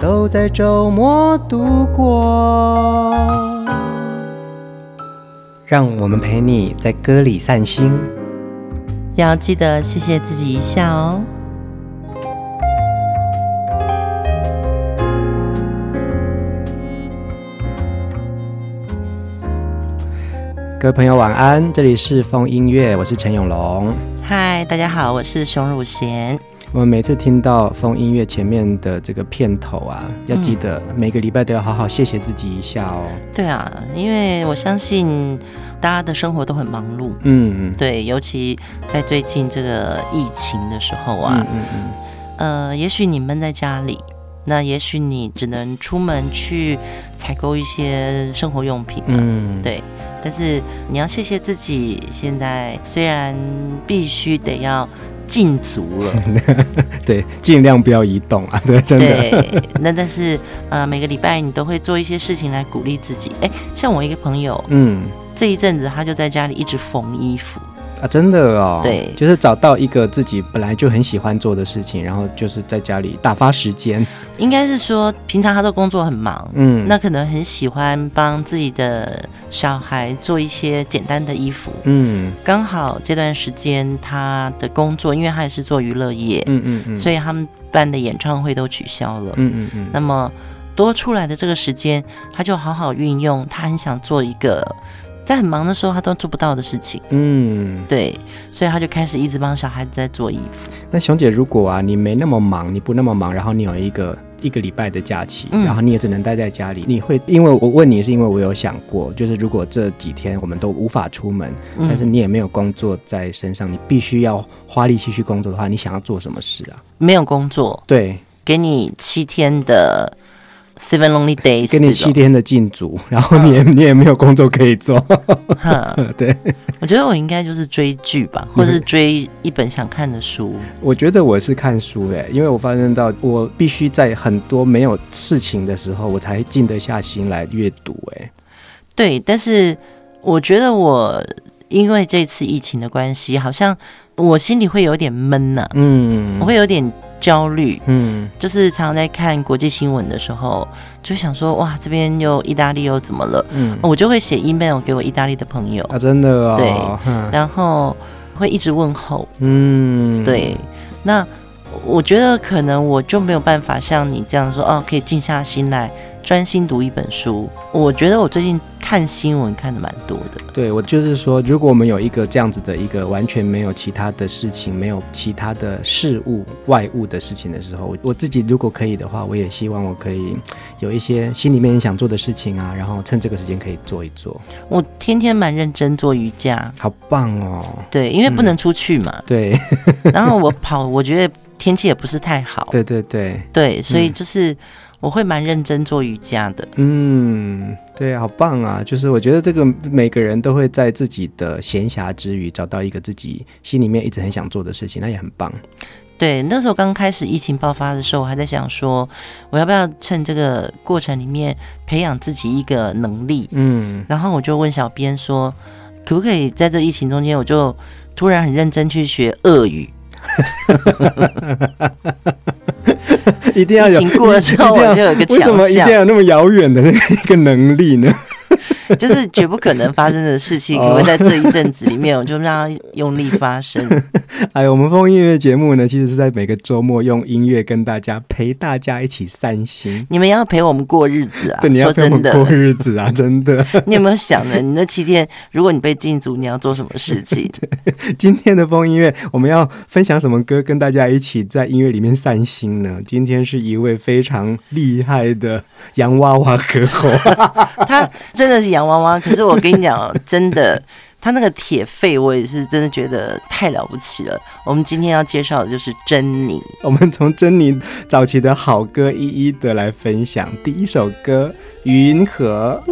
都在周末度过。让我们陪你在歌里散心，要记得谢谢自己一下哦。各位朋友晚安，这里是风音乐，我是陈永龙。嗨，大家好，我是熊汝贤。我们每次听到风音乐前面的这个片头啊，要记得每个礼拜都要好好谢谢自己一下哦。对啊，因为我相信大家的生活都很忙碌。嗯，对，尤其在最近这个疫情的时候啊，嗯嗯，呃，也许你闷在家里，那也许你只能出门去采购一些生活用品。嗯，对，但是你要谢谢自己，现在虽然必须得要。禁足了，对，尽量不要移动啊，对，真的。对，那但是呃，每个礼拜你都会做一些事情来鼓励自己。哎，像我一个朋友，嗯，这一阵子他就在家里一直缝衣服。啊，真的哦，对，就是找到一个自己本来就很喜欢做的事情，然后就是在家里打发时间。应该是说，平常他的工作很忙，嗯，那可能很喜欢帮自己的小孩做一些简单的衣服，嗯，刚好这段时间他的工作，因为他也是做娱乐业，嗯嗯嗯，所以他们办的演唱会都取消了，嗯嗯嗯，那么多出来的这个时间，他就好好运用，他很想做一个。在很忙的时候，他都做不到的事情。嗯，对，所以他就开始一直帮小孩子在做衣服。那熊姐，如果啊，你没那么忙，你不那么忙，然后你有一个一个礼拜的假期，嗯、然后你也只能待在家里，你会？因为我问你，是因为我有想过，就是如果这几天我们都无法出门，嗯、但是你也没有工作在身上，你必须要花力气去工作的话，你想要做什么事啊？没有工作，对，给你七天的。Seven lonely days，给你七天的禁足，然后你也、嗯、你也没有工作可以做。对，我觉得我应该就是追剧吧，或者是追一本想看的书。我觉得我是看书哎，因为我发现到我必须在很多没有事情的时候，我才静得下心来阅读哎。对，但是我觉得我因为这次疫情的关系，好像我心里会有点闷呢、啊。嗯，我会有点。焦虑，嗯，就是常常在看国际新闻的时候，就想说，哇，这边又意大利又怎么了？嗯，我就会写 email 给我意大利的朋友，啊，真的哦，对，然后会一直问候，嗯，对，那我觉得可能我就没有办法像你这样说，哦，可以静下心来。专心读一本书，我觉得我最近看新闻看的蛮多的。对，我就是说，如果我们有一个这样子的一个完全没有其他的事情，没有其他的事物外物的事情的时候，我自己如果可以的话，我也希望我可以有一些心里面想做的事情啊，然后趁这个时间可以做一做。我天天蛮认真做瑜伽，好棒哦。对，因为不能出去嘛。嗯、对。然后我跑，我觉得天气也不是太好。对对对。对，所以就是。嗯我会蛮认真做瑜伽的。嗯，对，好棒啊！就是我觉得这个每个人都会在自己的闲暇之余找到一个自己心里面一直很想做的事情，那也很棒。对，那时候刚开始疫情爆发的时候，我还在想说，我要不要趁这个过程里面培养自己一个能力？嗯，然后我就问小编说，可不可以在这疫情中间，我就突然很认真去学俄语？一定要有，过了之后我就有个。为什么一定要有那么遥远的那一个能力呢？就是绝不可能发生的事情，可会在这一阵子里面，我就让它用力发生。哎，我们风音乐节目呢，其实是在每个周末用音乐跟大家陪大家一起散心。你们要陪我们过日子啊！对，你要陪我们过日子啊！真的。你有没有想呢？你那七天，如果你被禁足，你要做什么事情？今天的风音乐，我们要分享什么歌，跟大家一起在音乐里面散心呢？今天是一位非常厉害的洋娃娃歌后，他真的是洋。洋娃娃，可是我跟你讲，真的，他那个铁肺，我也是真的觉得太了不起了。我们今天要介绍的就是珍妮。我们从珍妮早期的好歌一一的来分享。第一首歌《云河》。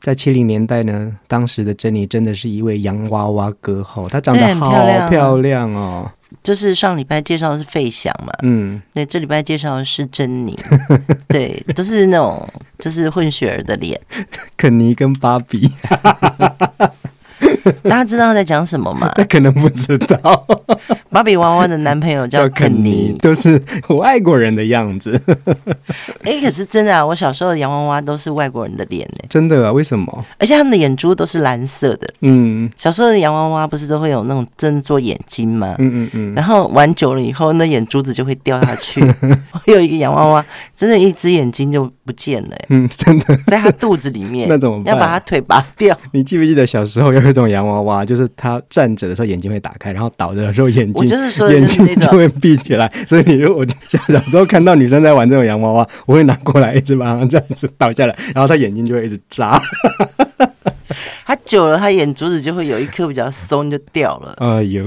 在七零年代呢，当时的珍妮真的是一位洋娃娃歌后，她长得好漂亮哦。就是上礼拜介绍的是费翔嘛，嗯，对，这礼拜介绍的是珍妮，对，都是那种就是混血儿的脸，肯尼跟芭比。大家知道在讲什么吗？他可能不知道。芭比娃娃的男朋友叫肯尼，都是外国人的样子。哎、欸，可是真的啊！我小时候的洋娃娃都是外国人的脸呢。真的啊？为什么？而且他们的眼珠都是蓝色的。嗯，小时候的洋娃娃不是都会有那种睁做眼睛吗？嗯嗯嗯。然后玩久了以后，那眼珠子就会掉下去。我有一个洋娃娃，真的，一只眼睛就不见了。嗯，真的，在他肚子里面。那怎么办？要把他腿拔掉。你记不记得小时候有一种洋娃娃，就是他站着的时候眼睛会打开，然后倒着的时候眼睛。我就是说，眼睛就会闭起来，所以你如果小小时候看到女生在玩这种洋娃娃，我会拿过来一直把它这样子倒下来，然后他眼睛就会一直眨。他久了，他眼珠子就会有一颗比较松，就掉了。哎呦，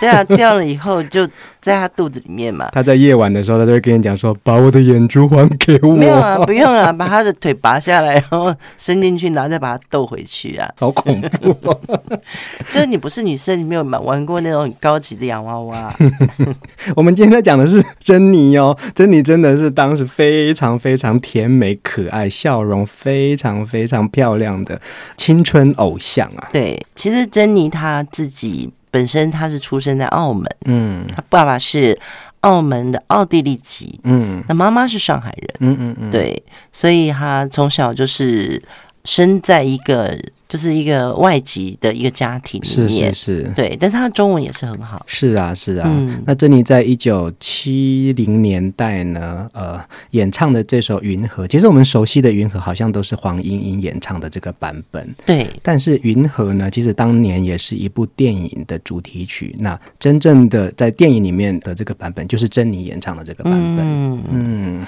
对啊，掉了以后就在他肚子里面嘛。他在夜晚的时候，他就会跟你讲说：“把我的眼珠还给我。”没有啊，不用啊，把他的腿拔下来，然后伸进去，然后再把它逗回去啊。好恐怖啊！就是你不是女生，你没有玩过那种很高级的洋娃娃。我们今天在讲的是珍妮哦，珍妮真的是当时非常非常甜美可爱，笑容非常非常漂亮的青春偶像啊，对，其实珍妮她自己本身她是出生在澳门，嗯，她爸爸是澳门的奥地利籍，嗯，那妈妈是上海人，嗯嗯嗯，对，所以她从小就是生在一个就是一个外籍的一个家庭里面，是是是，对，但是他中文也是很好，是啊是啊。嗯、那珍妮在一九七零年代呢，呃，演唱的这首《云河》，其实我们熟悉的《云河》好像都是黄莺莺演唱的这个版本，对。但是《云河》呢，其实当年也是一部电影的主题曲。那真正的在电影里面的这个版本，就是珍妮演唱的这个版本，嗯。嗯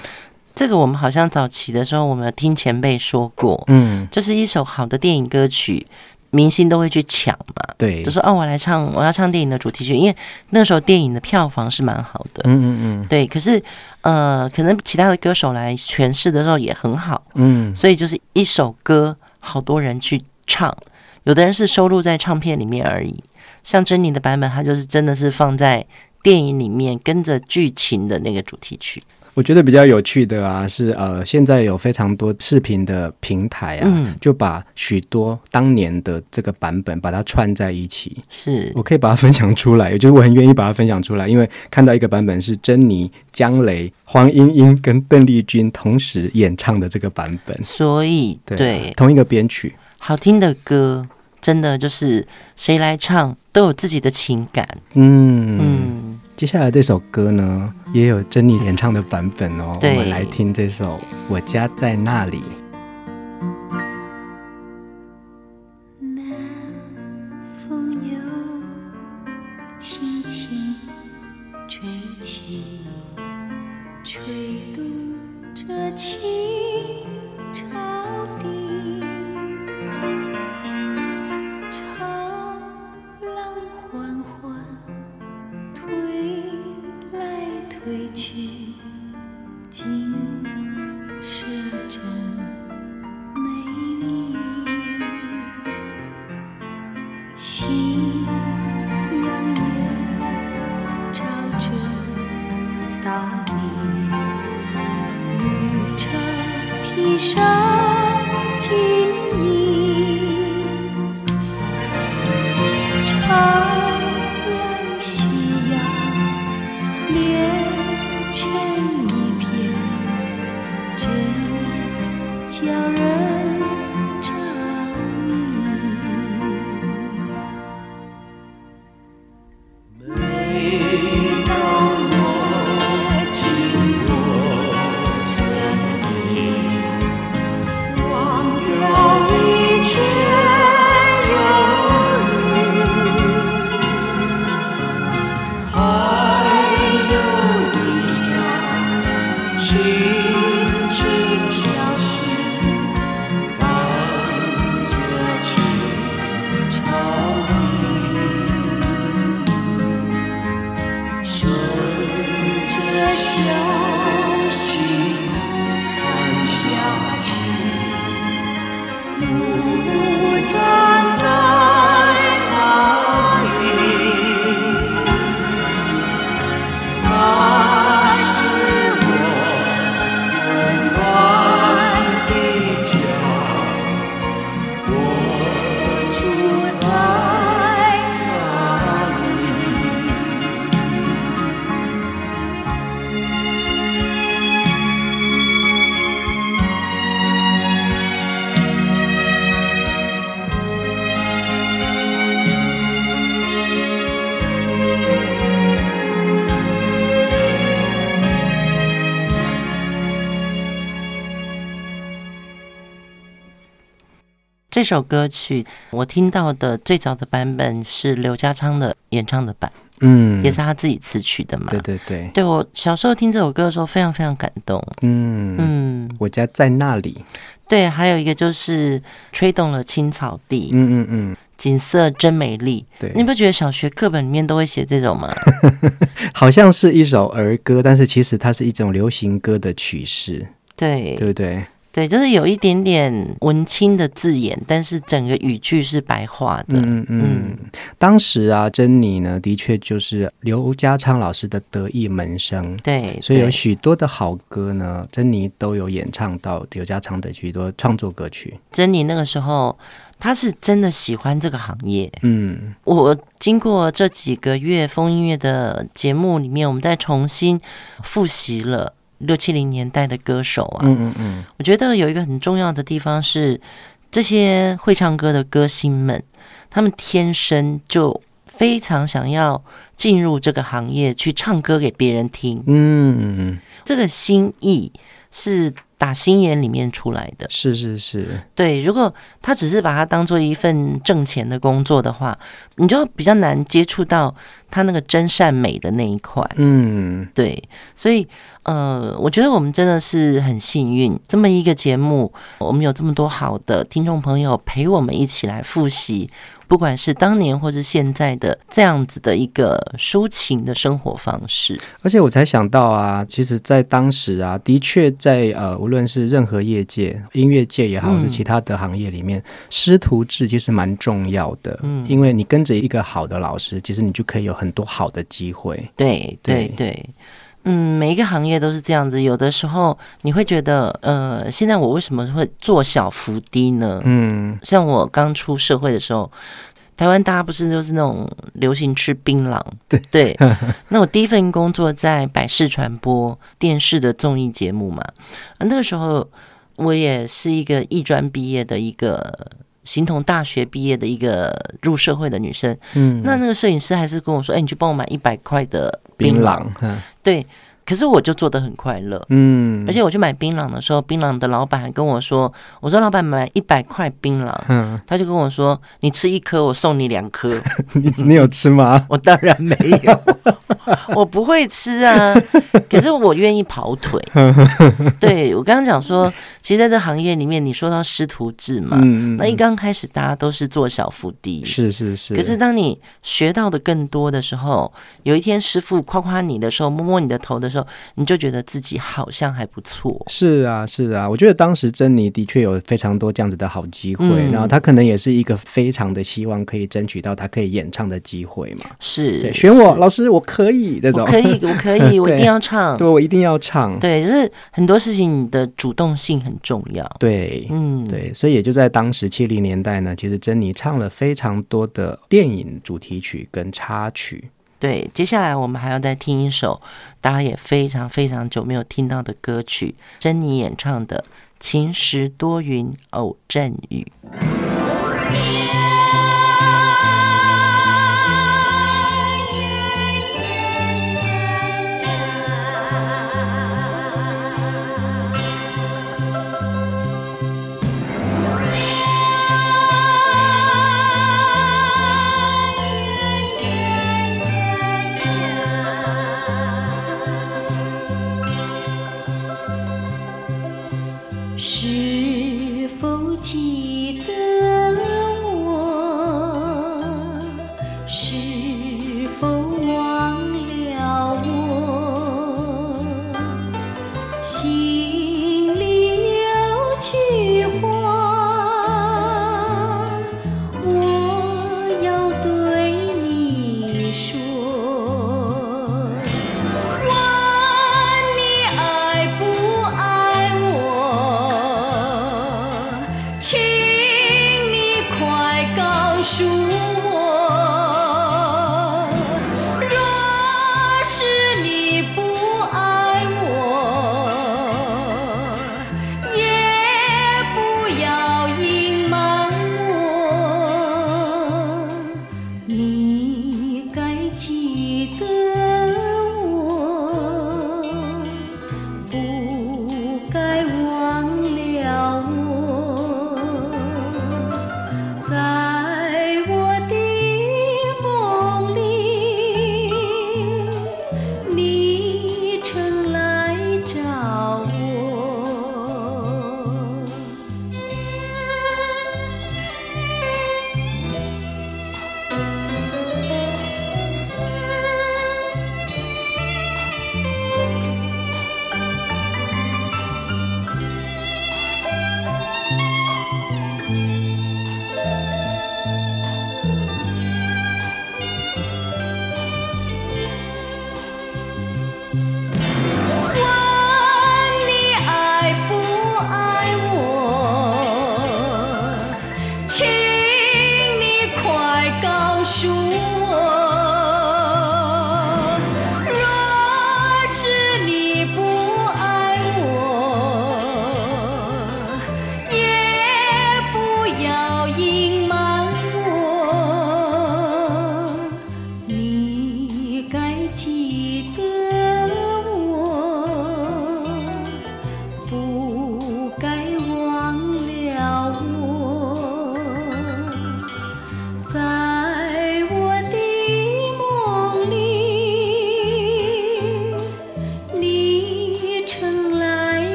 这个我们好像早期的时候，我们有听前辈说过，嗯，就是一首好的电影歌曲，明星都会去抢嘛，对，就说哦，我来唱，我要唱电影的主题曲，因为那时候电影的票房是蛮好的，嗯嗯嗯，对。可是呃，可能其他的歌手来诠释的时候也很好，嗯，所以就是一首歌，好多人去唱，有的人是收录在唱片里面而已，像珍妮的版本，它就是真的是放在电影里面，跟着剧情的那个主题曲。我觉得比较有趣的啊，是呃，现在有非常多视频的平台啊，嗯、就把许多当年的这个版本把它串在一起。是我可以把它分享出来，也 就是我很愿意把它分享出来，因为看到一个版本是珍妮、江雷、黄莺莺跟邓丽君同时演唱的这个版本，所以对，对同一个编曲，好听的歌，真的就是谁来唱都有自己的情感。嗯嗯。嗯接下来这首歌呢，也有珍妮演唱的版本哦。我们来听这首《我家在那里》。you. 这首歌曲我听到的最早的版本是刘家昌的演唱的版，嗯，也是他自己词曲的嘛。对对对，对我小时候听这首歌的时候非常非常感动。嗯嗯，我家在那里。对，还有一个就是吹动了青草地。嗯嗯嗯，景色真美丽。对，你不觉得小学课本里面都会写这种吗？好像是一首儿歌，但是其实它是一种流行歌的曲式。对，对不对？对，就是有一点点文青的字眼，但是整个语句是白话的。嗯嗯，嗯，当时啊，珍妮呢，的确就是刘家昌老师的得意门生。对，所以有许多的好歌呢，珍妮都有演唱到刘家昌的许多创作歌曲。珍妮那个时候他是真的喜欢这个行业。嗯，我经过这几个月风音乐的节目里面，我们再重新复习了六七零年代的歌手啊。嗯嗯嗯，我觉得有一个很重要的地方是，这些会唱歌的歌星们，他们天生就非常想要进入这个行业去唱歌给别人听。嗯，这个心意是。打心眼里面出来的，是是是，对。如果他只是把它当做一份挣钱的工作的话，你就比较难接触到他那个真善美的那一块。嗯，对。所以，呃，我觉得我们真的是很幸运，这么一个节目，我们有这么多好的听众朋友陪我们一起来复习。不管是当年或是现在的这样子的一个抒情的生活方式，而且我才想到啊，其实，在当时啊，的确在呃，无论是任何业界，音乐界也好，或是其他的行业里面，师徒制其实蛮重要的。嗯，因为你跟着一个好的老师，其实你就可以有很多好的机会。对对对。嗯，每一个行业都是这样子。有的时候你会觉得，呃，现在我为什么会做小伏低呢？嗯，像我刚出社会的时候，台湾大家不是就是那种流行吃槟榔？对对。那我第一份工作在百事传播电视的综艺节目嘛，啊，那个时候我也是一个艺专毕业的一个。形同大学毕业的一个入社会的女生，嗯，那那个摄影师还是跟我说：“哎、欸，你去帮我买一百块的槟榔。榔”对。可是我就做的很快乐，嗯，而且我去买槟榔的时候，槟榔的老板还跟我说：“我说老板买一百块槟榔，嗯，他就跟我说：你吃一颗，我送你两颗。你你有吃吗？我当然没有，我不会吃啊。可是我愿意跑腿。对，我刚刚讲说，其实在这行业里面，你说到师徒制嘛，嗯，那一刚开始大家都是做小伏低，是是是。可是当你学到的更多的时候，有一天师傅夸夸你的时候，摸摸你的头的时候，你就觉得自己好像还不错。是啊，是啊，我觉得当时珍妮的确有非常多这样子的好机会，嗯、然后她可能也是一个非常的希望可以争取到她可以演唱的机会嘛。是，选我老师，我可以这种，可以，我可以，我一定要唱，对，我一定要唱。对，就是很多事情你的主动性很重要。对，嗯，对，所以也就在当时七零年代呢，其实珍妮唱了非常多的电影主题曲跟插曲。对，接下来我们还要再听一首大家也非常非常久没有听到的歌曲，珍妮演唱的《晴时多云偶阵雨》。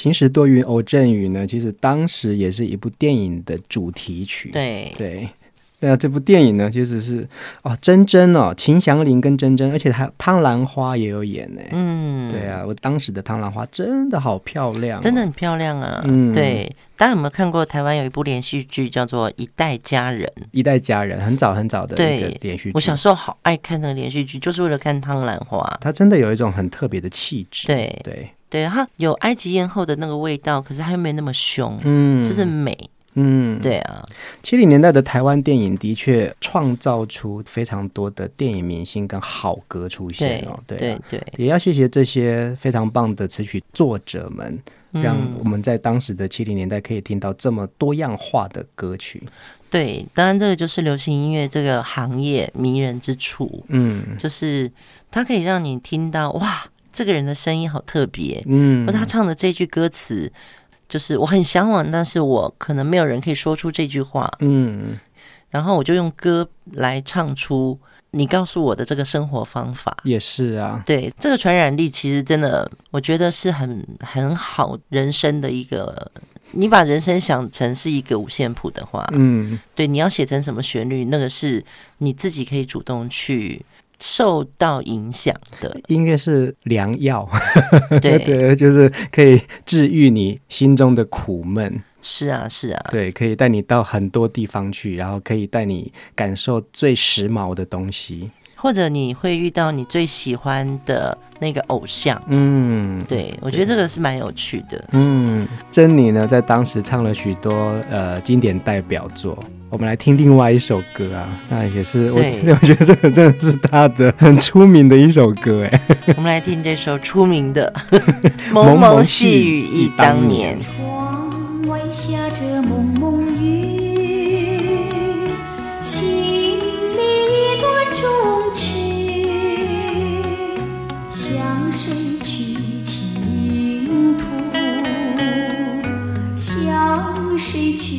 晴时多云偶阵雨呢，其实当时也是一部电影的主题曲。对对，那这部电影呢，其实是哦，珍珍哦，秦祥林跟珍珍，而且还有汤兰花也有演呢。嗯，对啊，我当时的汤兰花真的好漂亮哦，真的很漂亮啊。嗯，对，大家有没有看过台湾有一部连续剧叫做《一代佳人》？一代佳人很早很早的一个连续剧，我小时候好爱看那个连续剧，就是为了看汤兰花。它真的有一种很特别的气质。对对。对，它有埃及艳后的那个味道，可是它又没那么凶，嗯，就是美，嗯，对啊。七零年代的台湾电影的确创造出非常多的电影明星跟好歌出现哦，对对、啊、对，对也要谢谢这些非常棒的词曲作者们，让我们在当时的七零年代可以听到这么多样化的歌曲。对，当然这个就是流行音乐这个行业迷人之处，嗯，就是它可以让你听到哇。这个人的声音好特别，嗯，而他唱的这句歌词，就是我很向往，但是我可能没有人可以说出这句话，嗯，然后我就用歌来唱出你告诉我的这个生活方法，也是啊，对，这个传染力其实真的，我觉得是很很好人生的一个，你把人生想成是一个五线谱的话，嗯，对，你要写成什么旋律，那个是你自己可以主动去。受到影响的音乐是良药，对 对，就是可以治愈你心中的苦闷。是啊，是啊，对，可以带你到很多地方去，然后可以带你感受最时髦的东西。或者你会遇到你最喜欢的那个偶像，嗯，对，我觉得这个是蛮有趣的。嗯，珍妮呢，在当时唱了许多呃经典代表作。我们来听另外一首歌啊，那也是我 我觉得这个真的是他的很出名的一首歌哎。我们来听这首出名的《蒙蒙细雨忆当年》。谁去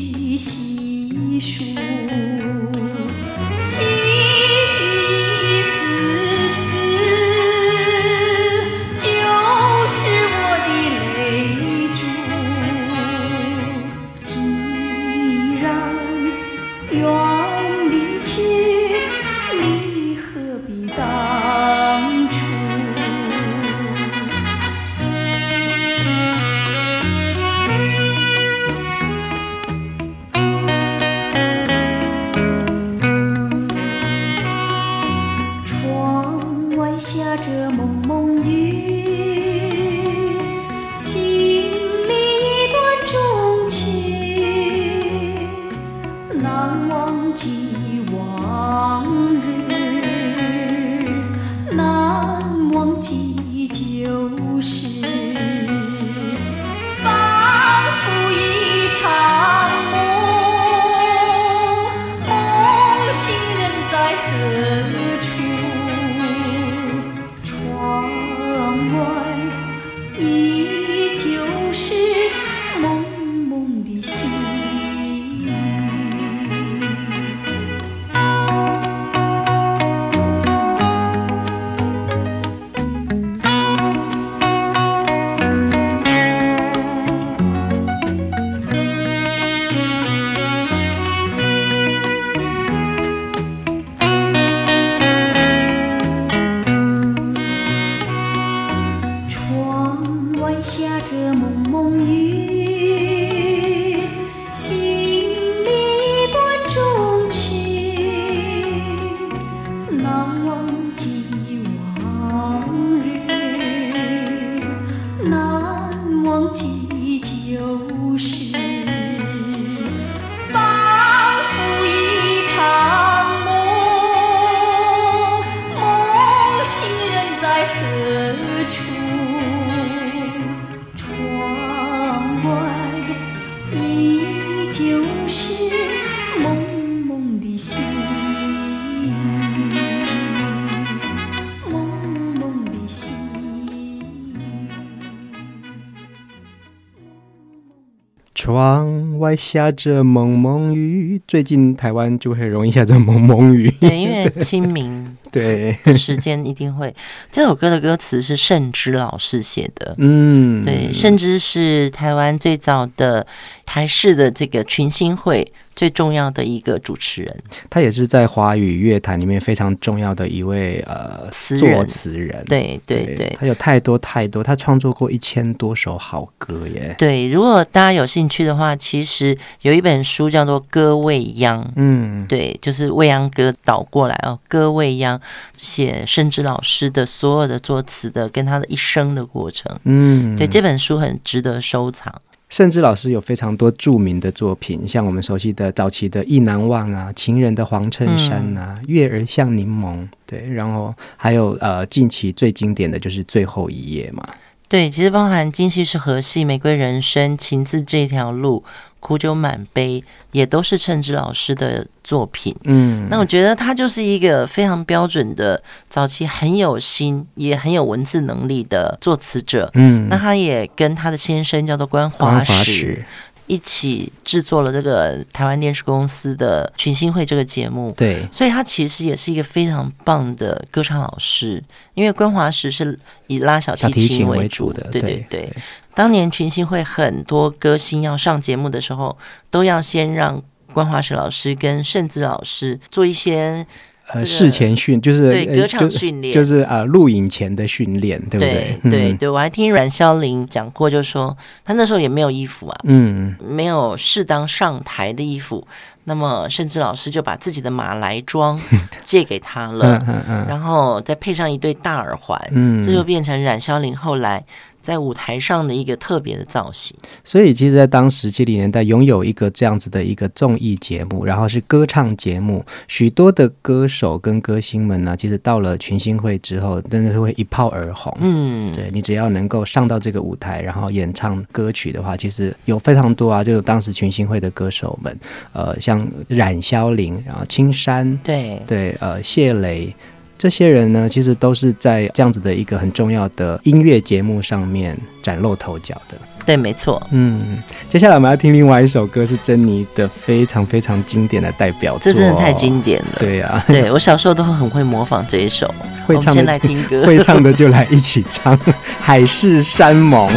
外下着蒙蒙雨，最近台湾就很容易下着蒙蒙雨。对，因为清明 对时间一定会。这首歌的歌词是盛之老师写的，嗯，对，盛之是台湾最早的台式的这个群星会。最重要的一个主持人，他也是在华语乐坛里面非常重要的一位呃词作词人。对对对，对，他有太多太多，他创作过一千多首好歌耶。对，如果大家有兴趣的话，其实有一本书叫做《歌未央》，嗯，对，就是未央歌倒过来哦，《歌未央》写甚至老师的所有的作词的跟他的一生的过程。嗯，对，这本书很值得收藏。甚至老师有非常多著名的作品，像我们熟悉的早期的《意难忘》啊，《情人的黄衬衫》啊，《月儿像柠檬》对，然后还有呃近期最经典的就是《最后一页》嘛。对，其实包含今夕是何夕、玫瑰人生、情字这条路。苦酒满杯也都是盛之老师的作品，嗯，那我觉得他就是一个非常标准的早期很有心也很有文字能力的作词者，嗯，那他也跟他的先生叫做关华石一起制作了这个台湾电视公司的群星会这个节目，对，所以他其实也是一个非常棒的歌唱老师，因为关华石是以拉小提琴为主的，对对对。对当年群星会很多歌星要上节目的时候，都要先让关华石老师跟盛子老师做一些、这个、呃事前训，就是对歌唱训练，就是啊录影前的训练，对不对？对对，对，我还听阮萧林讲过，就说他那时候也没有衣服啊，嗯，没有适当上台的衣服，那么盛之老师就把自己的马来装 借给他了，然后再配上一对大耳环，嗯，这就变成阮萧林后来。在舞台上的一个特别的造型，所以其实，在当时七零年代，拥有一个这样子的一个综艺节目，然后是歌唱节目，许多的歌手跟歌星们呢，其实到了群星会之后，真的是会一炮而红。嗯，对，你只要能够上到这个舞台，然后演唱歌曲的话，其实有非常多啊，就是当时群星会的歌手们，呃，像冉萧玲，然后青山，对对，呃，谢雷。这些人呢，其实都是在这样子的一个很重要的音乐节目上面崭露头角的。对，没错。嗯，接下来我们要听另外一首歌，是珍妮的非常非常经典的代表作。这真的太经典了。对啊，对我小时候都很会模仿这一首。会唱的，先来听歌。会唱的就来一起唱，《海誓山盟》。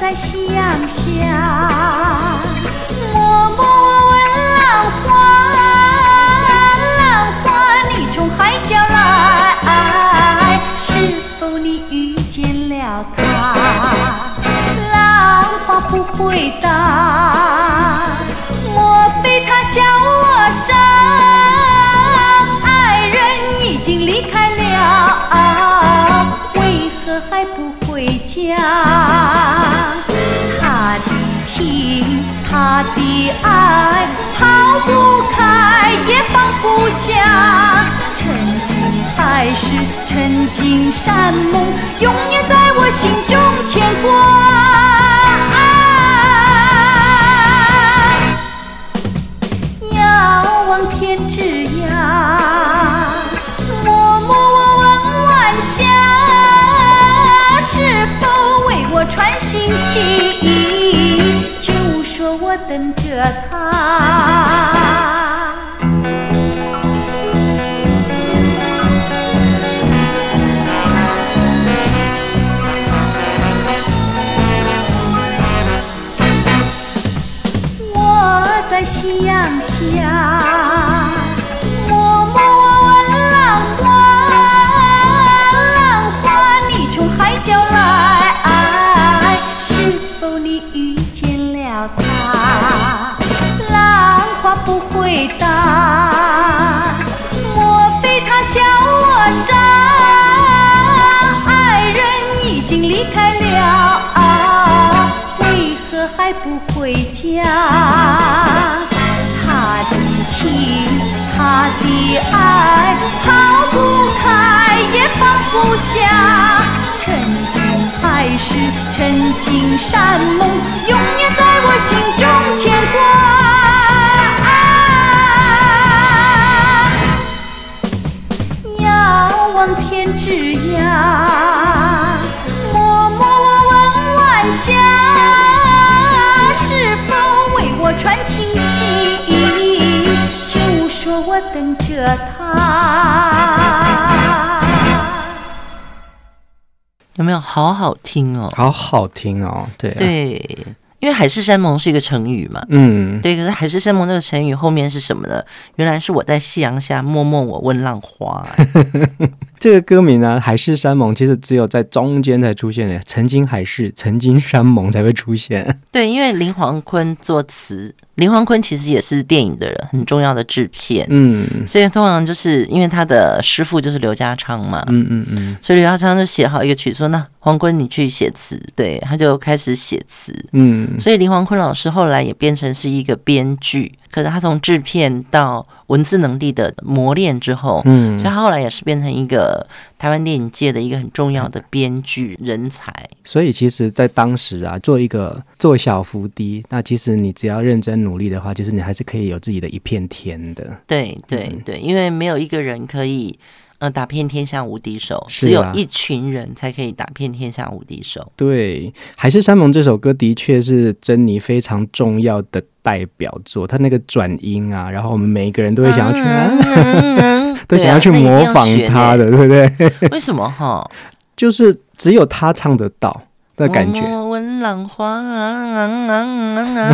回下。曾经海誓，曾经山盟，山盟永远在我心中牵挂，遥望天之涯，默默我问晚霞，是否为我穿情系，就说我等着他。有没有好好听哦？好好听哦，对、啊、对。因为海誓山盟是一个成语嘛，嗯，对。可是海誓山盟这个成语后面是什么呢？原来是我在夕阳下默默我问浪花。这个歌名呢，海誓山盟其实只有在中间才出现的，曾经海誓，曾经山盟才会出现。对，因为林煌坤作词，林煌坤其实也是电影的人，很重要的制片，嗯，所以通常就是因为他的师傅就是刘家昌嘛，嗯嗯嗯，所以刘家昌就写好一个曲，说那煌坤你去写词，对，他就开始写词，嗯。所以林煌坤老师后来也变成是一个编剧，可是他从制片到文字能力的磨练之后，嗯，所以他后来也是变成一个台湾电影界的一个很重要的编剧人才。所以其实，在当时啊，做一个做小伏低，那其实你只要认真努力的话，其实你还是可以有自己的一片天的。对对对，因为没有一个人可以。呃，打遍天下无敌手，只有一群人才可以打遍天下无敌手。对，《海誓山盟》这首歌的确是珍妮非常重要的代表作。她那个转音啊，然后我们每一个人都会想要去，都想要去模仿她的，对不对？为什么哈？就是只有他唱得到。的感觉。浪花，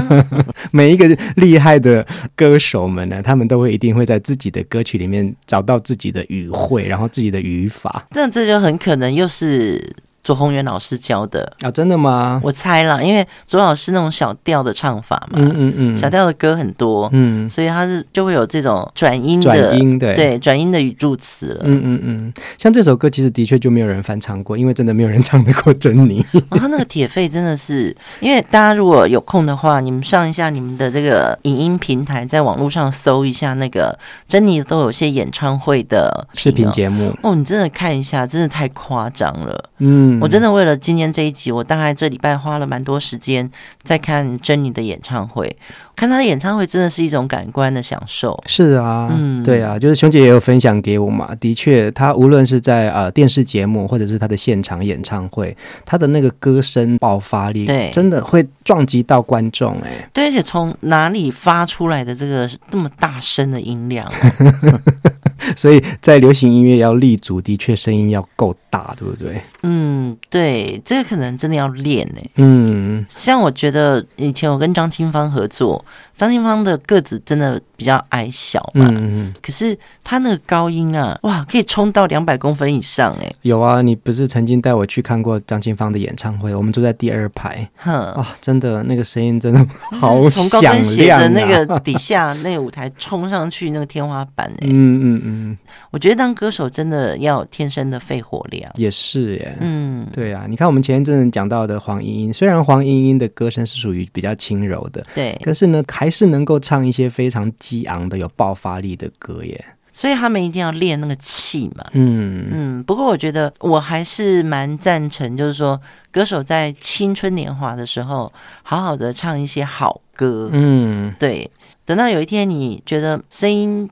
每一个厉害的歌手们呢，他们都会一定会在自己的歌曲里面找到自己的语汇，然后自己的语法。这这就很可能又是。左宏元老师教的啊？真的吗？我猜了，因为左老师那种小调的唱法嘛，嗯嗯嗯，小调的歌很多，嗯，所以他是就会有这种转音的转音对，对转音的语助词了，嗯嗯嗯。像这首歌其实的确就没有人翻唱过，因为真的没有人唱得过珍妮。哦，他那个铁肺真的是，因为大家如果有空的话，你们上一下你们的这个影音平台，在网络上搜一下那个珍妮都有些演唱会的视频节目哦，你真的看一下，真的太夸张了，嗯。我真的为了今天这一集，我大概这礼拜花了蛮多时间在看珍妮的演唱会。看她的演唱会真的是一种感官的享受。是啊，嗯，对啊，就是熊姐也有分享给我嘛。的确，她无论是在呃电视节目，或者是她的现场演唱会，她的那个歌声爆发力，对，真的会撞击到观众哎、欸。对，而且从哪里发出来的这个这么大声的音量？所以在流行音乐要立足，的确声音要够大，对不对？嗯，对，这个可能真的要练呢、欸。嗯，像我觉得以前我跟张清芳合作。张清芳的个子真的比较矮小嘛，嗯嗯，可是他那个高音啊，哇，可以冲到两百公分以上哎。有啊，你不是曾经带我去看过张清芳的演唱会？我们坐在第二排，哼，啊，真的那个声音真的好响亮啊！从高跟鞋的那个底下那个舞台冲上去那个天花板哎，嗯嗯嗯，我觉得当歌手真的要有天生的肺活量，也是耶，嗯，对啊，你看我们前一阵讲到的黄莺莺，虽然黄莺莺的歌声是属于比较轻柔的，对，可是呢，还是能够唱一些非常激昂的、有爆发力的歌耶，所以他们一定要练那个气嘛。嗯嗯。不过我觉得我还是蛮赞成，就是说歌手在青春年华的时候，好好的唱一些好歌。嗯，对。等到有一天你觉得声音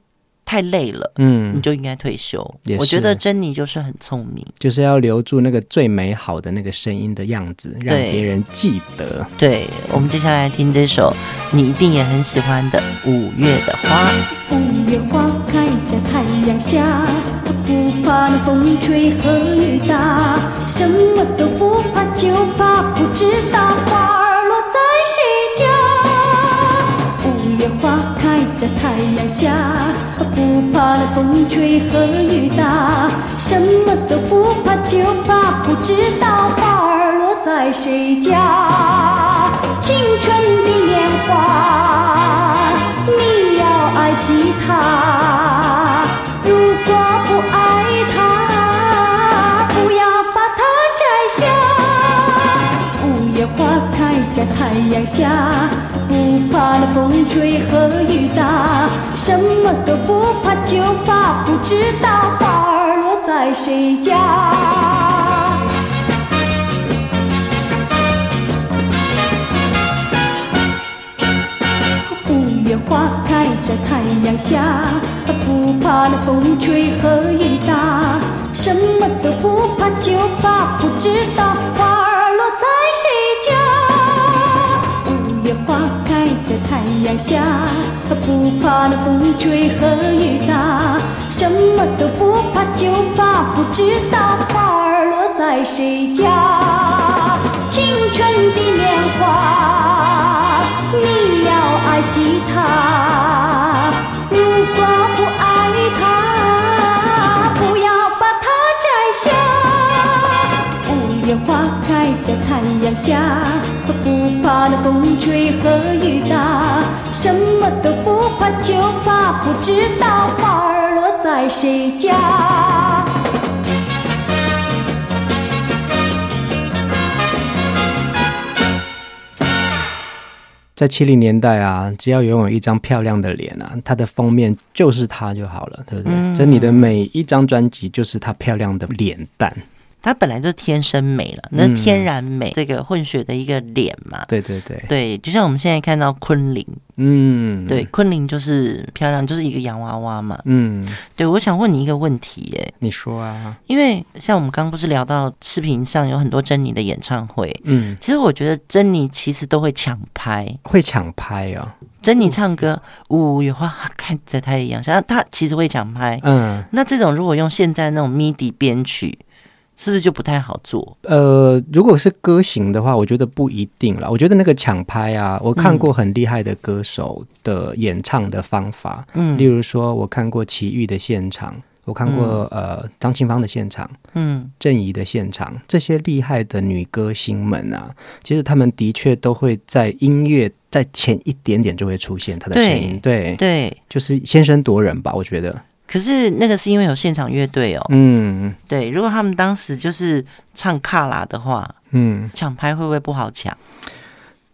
太累了，嗯，你就应该退休。我觉得珍妮就是很聪明，就是要留住那个最美好的那个声音的样子，让别人记得。对，我们接下来听这首你一定也很喜欢的《五月的花》。五月花开在太阳下，不怕那风吹和雨打，什么都不怕，就怕不知道花儿落在谁家。五月花开在太阳下。不怕那风吹和雨打，什么都不怕，就怕不知道花儿落在谁家。青春的年华，你要爱惜它。如果不爱它，不要把它摘下。五月花开在太阳下。不怕那风吹和雨打，什么都不怕，就怕不知道花儿落在谁家。五月花开在太阳下，不怕那风吹和雨打，什么都不怕，就怕不知道花儿落在谁家。花开在太阳下，不怕那风吹和雨打，什么都不怕，就怕不知道花儿落在谁家。青春的年华，你要爱惜它。太阳下，不怕那风吹和雨打，什么都不怕，就怕不知道花儿落在谁家。在七零年代啊，只要拥有一张漂亮的脸啊，它的封面就是她就好了，对不对？嗯、珍妮的每一张专辑就是她漂亮的脸蛋。她本来就是天生美了，那天然美，这个混血的一个脸嘛。嗯、对对对，对，就像我们现在看到昆凌，嗯，对，昆凌就是漂亮，就是一个洋娃娃嘛。嗯，对，我想问你一个问题，耶，你说啊，因为像我们刚刚不是聊到视频上有很多珍妮的演唱会，嗯，其实我觉得珍妮其实都会抢拍，会抢拍啊、哦。珍妮唱歌，五月花开在太阳下，她其实会抢拍，嗯，那这种如果用现在那种 MIDI 编曲。是不是就不太好做？呃，如果是歌型的话，我觉得不一定啦。我觉得那个抢拍啊，我看过很厉害的歌手的演唱的方法。嗯，例如说，我看过齐豫的现场，我看过、嗯、呃张清芳的现场，嗯，郑怡的现场，这些厉害的女歌星们啊，其实他们的确都会在音乐在前一点点就会出现她的声音，对对，对就是先声夺人吧，我觉得。可是那个是因为有现场乐队哦，嗯，对。如果他们当时就是唱卡拉的话，嗯，抢拍会不会不好抢？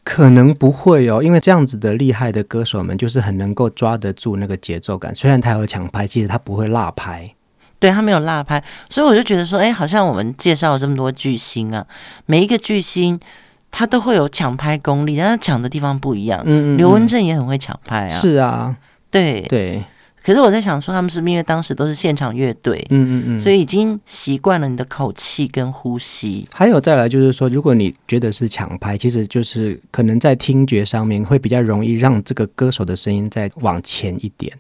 可能不会哦，因为这样子的厉害的歌手们就是很能够抓得住那个节奏感。虽然他有抢拍，其实他不会落拍，对，他没有落拍。所以我就觉得说，哎，好像我们介绍了这么多巨星啊，每一个巨星他都会有抢拍功力，但他抢的地方不一样。嗯，嗯，嗯，刘文正也很会抢拍啊，是啊，对对。可是我在想说，他们是不是因为当时都是现场乐队，嗯嗯嗯，所以已经习惯了你的口气跟呼吸。还有再来就是说，如果你觉得是抢拍，其实就是可能在听觉上面会比较容易让这个歌手的声音再往前一点。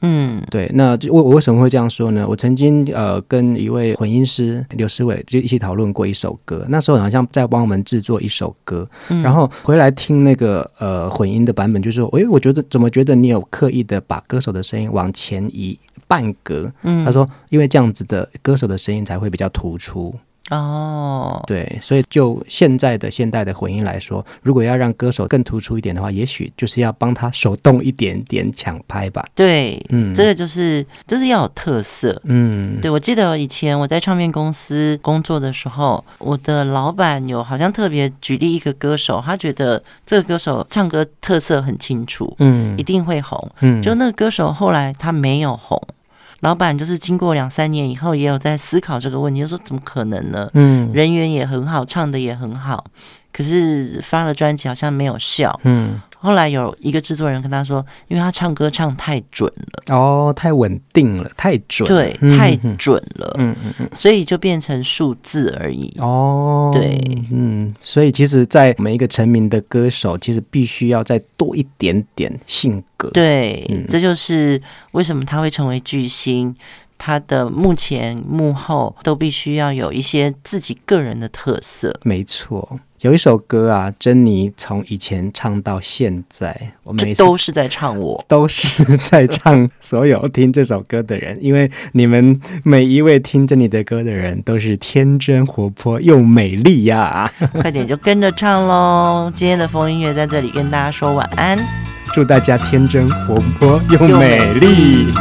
嗯，对，那我我为什么会这样说呢？我曾经呃跟一位混音师刘诗伟就一起讨论过一首歌，那时候好像在帮我们制作一首歌，嗯、然后回来听那个呃混音的版本，就说，诶，我觉得怎么觉得你有刻意的把歌手的声音往前移半格？嗯，他说，因为这样子的歌手的声音才会比较突出。哦，对，所以就现在的现代的混音来说，如果要让歌手更突出一点的话，也许就是要帮他手动一点点抢拍吧。对，嗯，这个就是就是要有特色。嗯，对，我记得以前我在唱片公司工作的时候，我的老板有好像特别举例一个歌手，他觉得这个歌手唱歌特色很清楚，嗯，一定会红。嗯，就那个歌手后来他没有红。老板就是经过两三年以后，也有在思考这个问题，就说怎么可能呢？嗯，人缘也很好，唱的也很好，可是发了专辑好像没有效。嗯。后来有一个制作人跟他说，因为他唱歌唱太准了，哦，太稳定了，太准，对，太准了，嗯嗯嗯，所以就变成数字而已。哦，对，嗯，所以其实，在每一个成名的歌手，其实必须要再多一点点性格。对，嗯，这就是为什么他会成为巨星。他的幕前幕后都必须要有一些自己个人的特色。没错，有一首歌啊，珍妮从以前唱到现在，我们都是在唱我，都是在唱所有听这首歌的人，因为你们每一位听着你的歌的人都是天真活泼又美丽呀、啊！快点就跟着唱喽！今天的风音乐在这里跟大家说晚安，祝大家天真活泼又美丽。